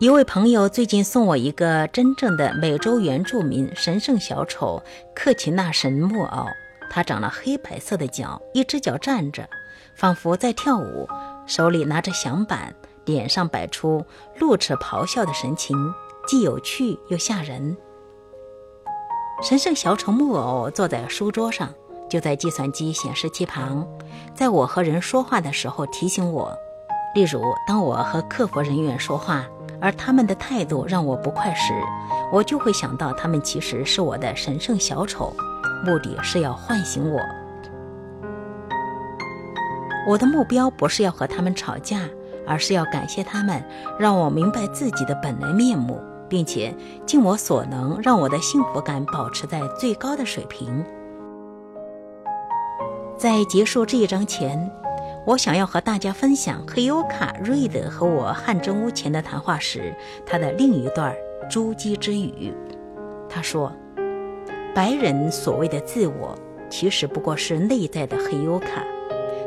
一位朋友最近送我一个真正的美洲原住民神圣小丑克奇纳神木偶，它长了黑白色的脚，一只脚站着，仿佛在跳舞，手里拿着响板，脸上摆出露齿咆哮的神情，既有趣又吓人。神圣小丑木偶坐在书桌上，就在计算机显示器旁，在我和人说话的时候提醒我，例如当我和客服人员说话。而他们的态度让我不快时，我就会想到他们其实是我的神圣小丑，目的是要唤醒我。我的目标不是要和他们吵架，而是要感谢他们，让我明白自己的本来面目，并且尽我所能让我的幸福感保持在最高的水平。在结束这一章前。我想要和大家分享黑尤卡瑞德和我汗蒸屋前的谈话时，他的另一段珠玑之语。他说：“白人所谓的自我，其实不过是内在的黑尤卡，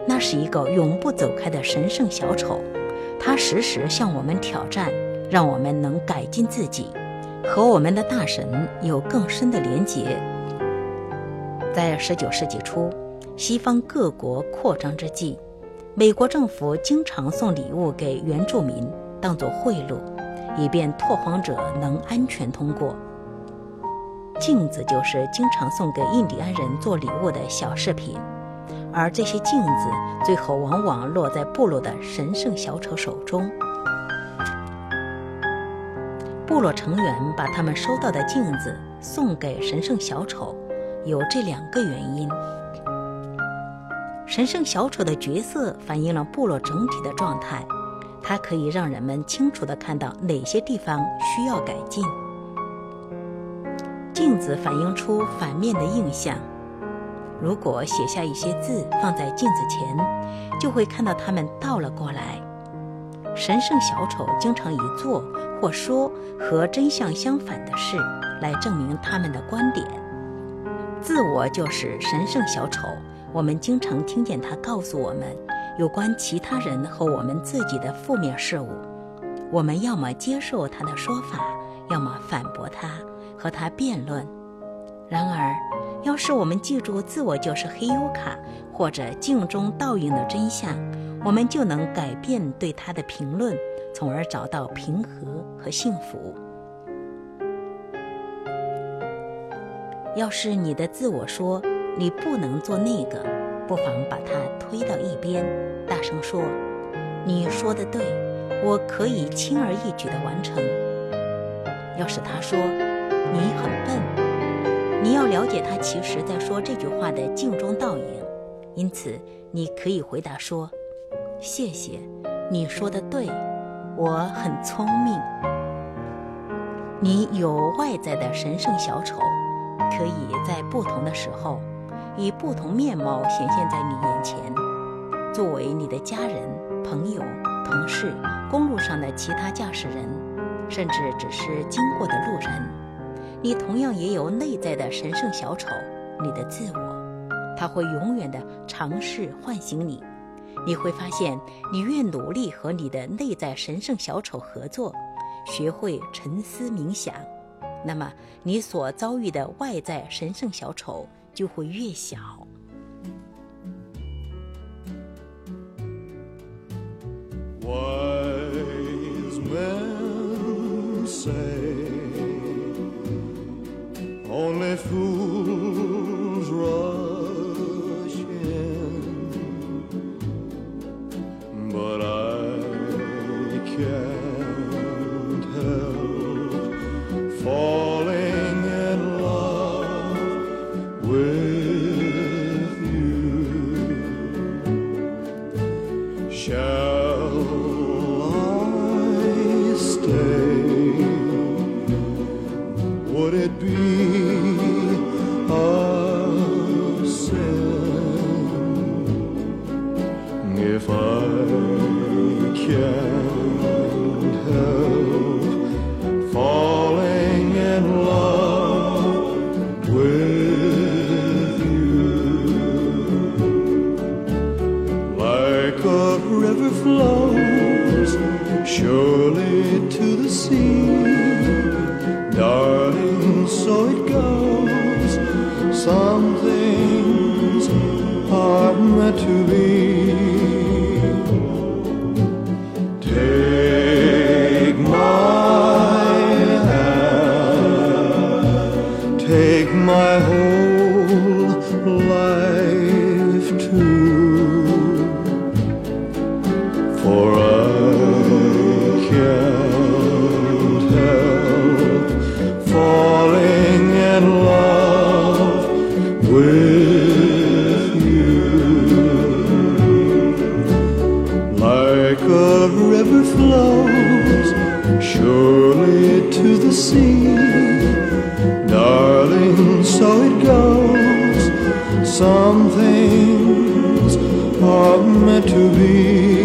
那是一个永不走开的神圣小丑，他时时向我们挑战，让我们能改进自己，和我们的大神有更深的连结。”在19世纪初，西方各国扩张之际。美国政府经常送礼物给原住民，当作贿赂，以便拓荒者能安全通过。镜子就是经常送给印第安人做礼物的小饰品，而这些镜子最后往往落在部落的神圣小丑手中。部落成员把他们收到的镜子送给神圣小丑，有这两个原因。神圣小丑的角色反映了部落整体的状态，它可以让人们清楚地看到哪些地方需要改进。镜子反映出反面的印象，如果写下一些字放在镜子前，就会看到它们倒了过来。神圣小丑经常以做或说和真相相反的事来证明他们的观点。自我就是神圣小丑。我们经常听见他告诉我们有关其他人和我们自己的负面事物，我们要么接受他的说法，要么反驳他，和他辩论。然而，要是我们记住自我就是黑优卡或者镜中倒影的真相，我们就能改变对他的评论，从而找到平和和幸福。要是你的自我说。你不能做那个，不妨把它推到一边，大声说：“你说的对，我可以轻而易举地完成。”要是他说你很笨，你要了解他其实在说这句话的镜中倒影，因此你可以回答说：“谢谢，你说的对，我很聪明。”你有外在的神圣小丑，可以在不同的时候。以不同面貌显现在你眼前，作为你的家人、朋友、同事、公路上的其他驾驶人，甚至只是经过的路人，你同样也有内在的神圣小丑，你的自我，他会永远的尝试唤醒你。你会发现，你越努力和你的内在神圣小丑合作，学会沉思冥想，那么你所遭遇的外在神圣小丑。就会越小。Wise men say Shall I stay? Would it be a sin if I can? River flows surely to the sea. Darling, so it goes. Some things are meant to be. My whole life surely to the sea. Darling, so it goes. Some things are meant to be.